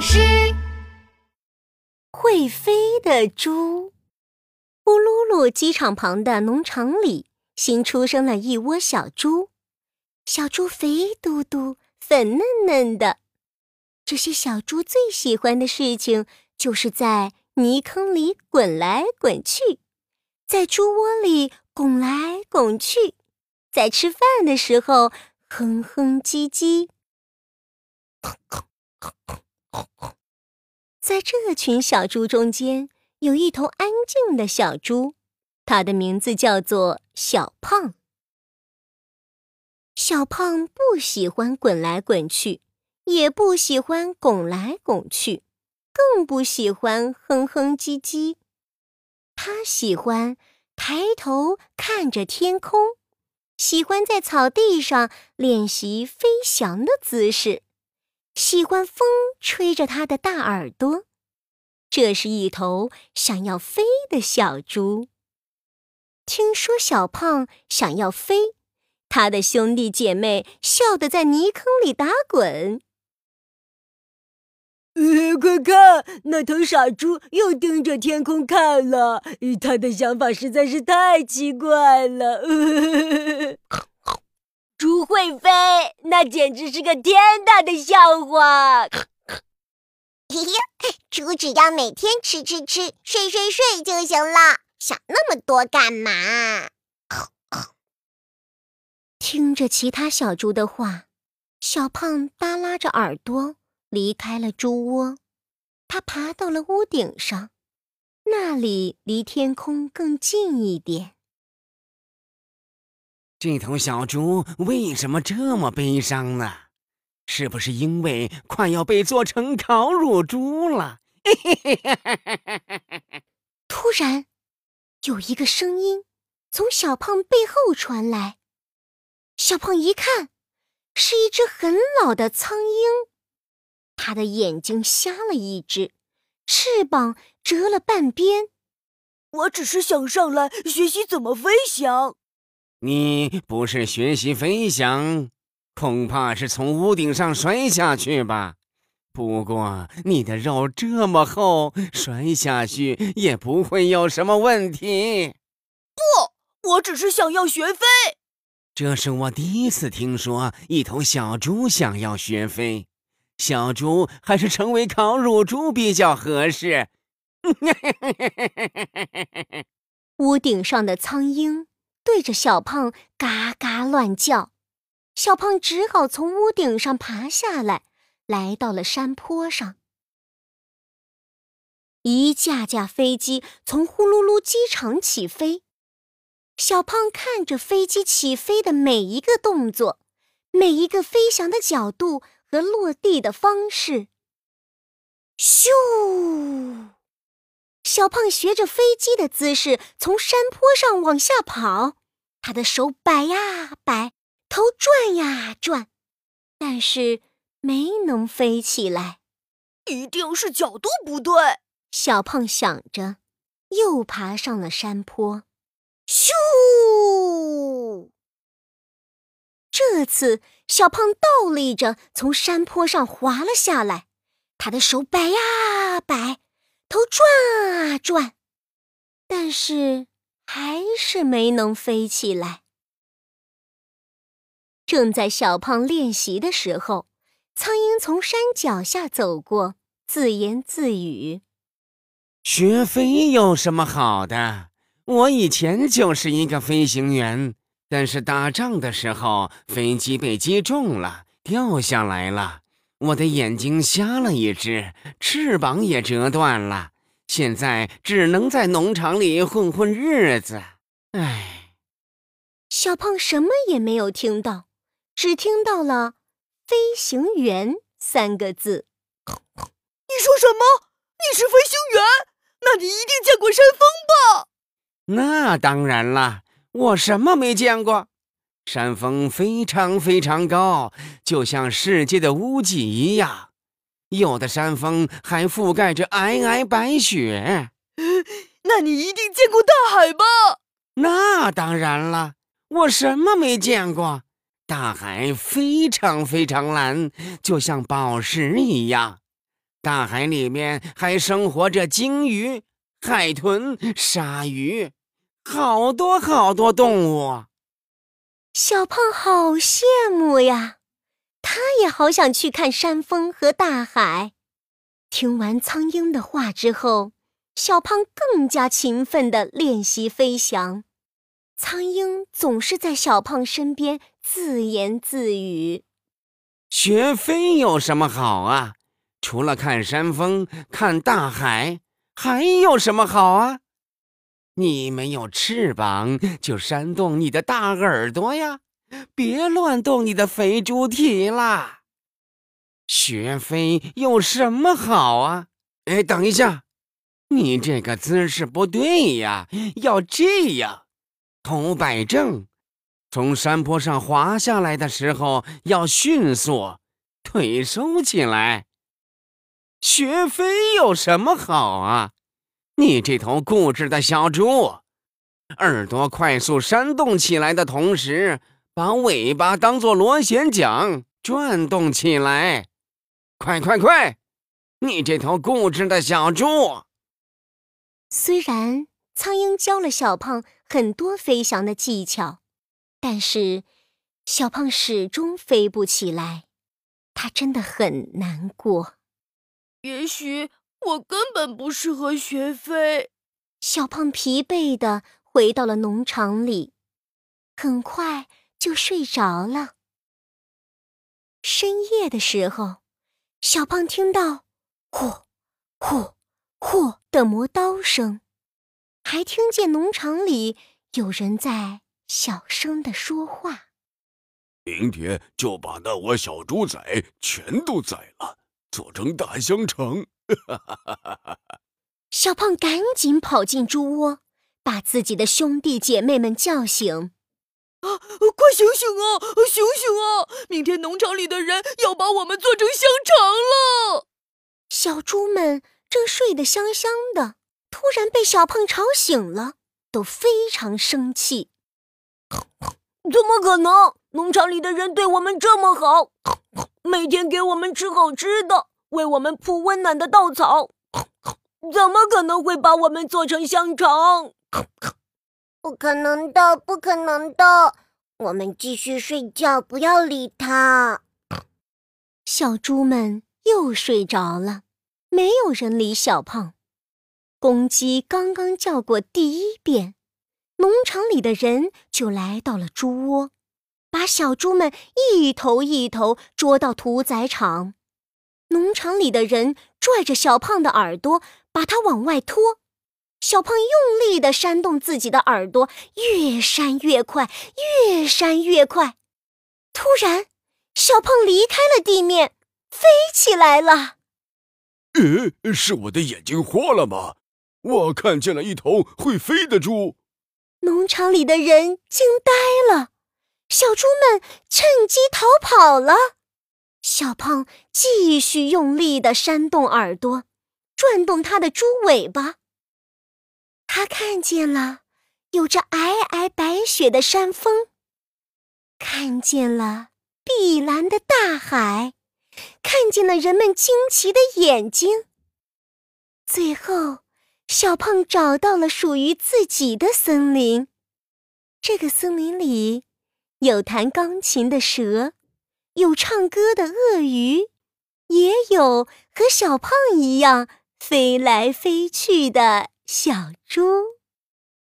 是。会飞的猪。乌噜噜机场旁的农场里，新出生了一窝小猪。小猪肥嘟嘟、粉嫩嫩的。这些小猪最喜欢的事情，就是在泥坑里滚来滚去，在猪窝里拱来拱去，在吃饭的时候哼哼唧唧。在这群小猪中间，有一头安静的小猪，它的名字叫做小胖。小胖不喜欢滚来滚去，也不喜欢拱来拱去，更不喜欢哼哼唧唧。他喜欢抬头看着天空，喜欢在草地上练习飞翔的姿势。喜欢风吹着它的大耳朵，这是一头想要飞的小猪。听说小胖想要飞，他的兄弟姐妹笑得在泥坑里打滚。快看，那头傻猪又盯着天空看了，他的想法实在是太奇怪了。猪会飞，那简直是个天大的笑话。嘿嘿，猪只要每天吃吃吃，睡睡睡就行了，想那么多干嘛？听着其他小猪的话，小胖耷拉着耳朵离开了猪窝。他爬到了屋顶上，那里离天空更近一点。这头小猪为什么这么悲伤呢？是不是因为快要被做成烤乳猪了？突然，有一个声音从小胖背后传来。小胖一看，是一只很老的苍鹰，它的眼睛瞎了一只，翅膀折了半边。我只是想上来学习怎么飞翔。你不是学习飞翔，恐怕是从屋顶上摔下去吧？不过你的肉这么厚，摔下去也不会有什么问题。不，我只是想要学飞。这是我第一次听说一头小猪想要学飞。小猪还是成为烤乳猪比较合适。屋顶上的苍鹰。对着小胖嘎嘎乱叫，小胖只好从屋顶上爬下来，来到了山坡上。一架架飞机从呼噜噜机场起飞，小胖看着飞机起飞的每一个动作，每一个飞翔的角度和落地的方式。咻！小胖学着飞机的姿势从山坡上往下跑，他的手摆呀摆，头转呀转，但是没能飞起来。一定是角度不对，小胖想着，又爬上了山坡。咻！这次小胖倒立着从山坡上滑了下来，他的手摆呀摆。头转啊转，但是还是没能飞起来。正在小胖练习的时候，苍蝇从山脚下走过，自言自语：“学飞有什么好的？我以前就是一个飞行员，但是打仗的时候飞机被击中了，掉下来了。”我的眼睛瞎了一只，翅膀也折断了，现在只能在农场里混混日子。唉，小胖什么也没有听到，只听到了“飞行员”三个字。你说什么？你是飞行员？那你一定见过山峰吧？那当然了，我什么没见过。山峰非常非常高，就像世界的屋脊一样。有的山峰还覆盖着皑皑白雪。那你一定见过大海吧？那当然了，我什么没见过。大海非常非常蓝，就像宝石一样。大海里面还生活着鲸鱼、海豚、鲨鱼，好多好多动物。小胖好羡慕呀，他也好想去看山峰和大海。听完苍鹰的话之后，小胖更加勤奋地练习飞翔。苍鹰总是在小胖身边自言自语：“学飞有什么好啊？除了看山峰、看大海，还有什么好啊？”你没有翅膀，就扇动你的大耳朵呀！别乱动你的肥猪蹄啦！学飞有什么好啊？哎，等一下，你这个姿势不对呀，要这样，头摆正，从山坡上滑下来的时候要迅速，腿收起来。学飞有什么好啊？你这头固执的小猪，耳朵快速扇动起来的同时，把尾巴当做螺旋桨转动起来，快快快！你这头固执的小猪。虽然苍鹰教了小胖很多飞翔的技巧，但是小胖始终飞不起来，他真的很难过。也许。我根本不适合学飞。小胖疲惫地回到了农场里，很快就睡着了。深夜的时候，小胖听到“呼，呼，呼”的磨刀声，还听见农场里有人在小声的说话：“明天就把那窝小猪仔全都宰了，做成大香肠。”小胖赶紧跑进猪窝，把自己的兄弟姐妹们叫醒：“啊，快醒醒啊，醒醒啊！明天农场里的人要把我们做成香肠了。”小猪们正睡得香香的，突然被小胖吵醒了，都非常生气：“怎么可能？农场里的人对我们这么好，每天给我们吃好吃的。”为我们铺温暖的稻草，怎么可能会把我们做成香肠？不可能的，不可能的！我们继续睡觉，不要理他。小猪们又睡着了，没有人理小胖。公鸡刚刚叫过第一遍，农场里的人就来到了猪窝，把小猪们一头一头捉到屠宰场。农场里的人拽着小胖的耳朵，把他往外拖。小胖用力地扇动自己的耳朵，越扇越快，越扇越快。突然，小胖离开了地面，飞起来了。呃，是我的眼睛花了吗？我看见了一头会飞的猪。农场里的人惊呆了，小猪们趁机逃跑了。小胖继续用力地扇动耳朵，转动他的猪尾巴。他看见了有着皑皑白雪的山峰，看见了碧蓝的大海，看见了人们惊奇的眼睛。最后，小胖找到了属于自己的森林。这个森林里有弹钢琴的蛇。有唱歌的鳄鱼，也有和小胖一样飞来飞去的小猪。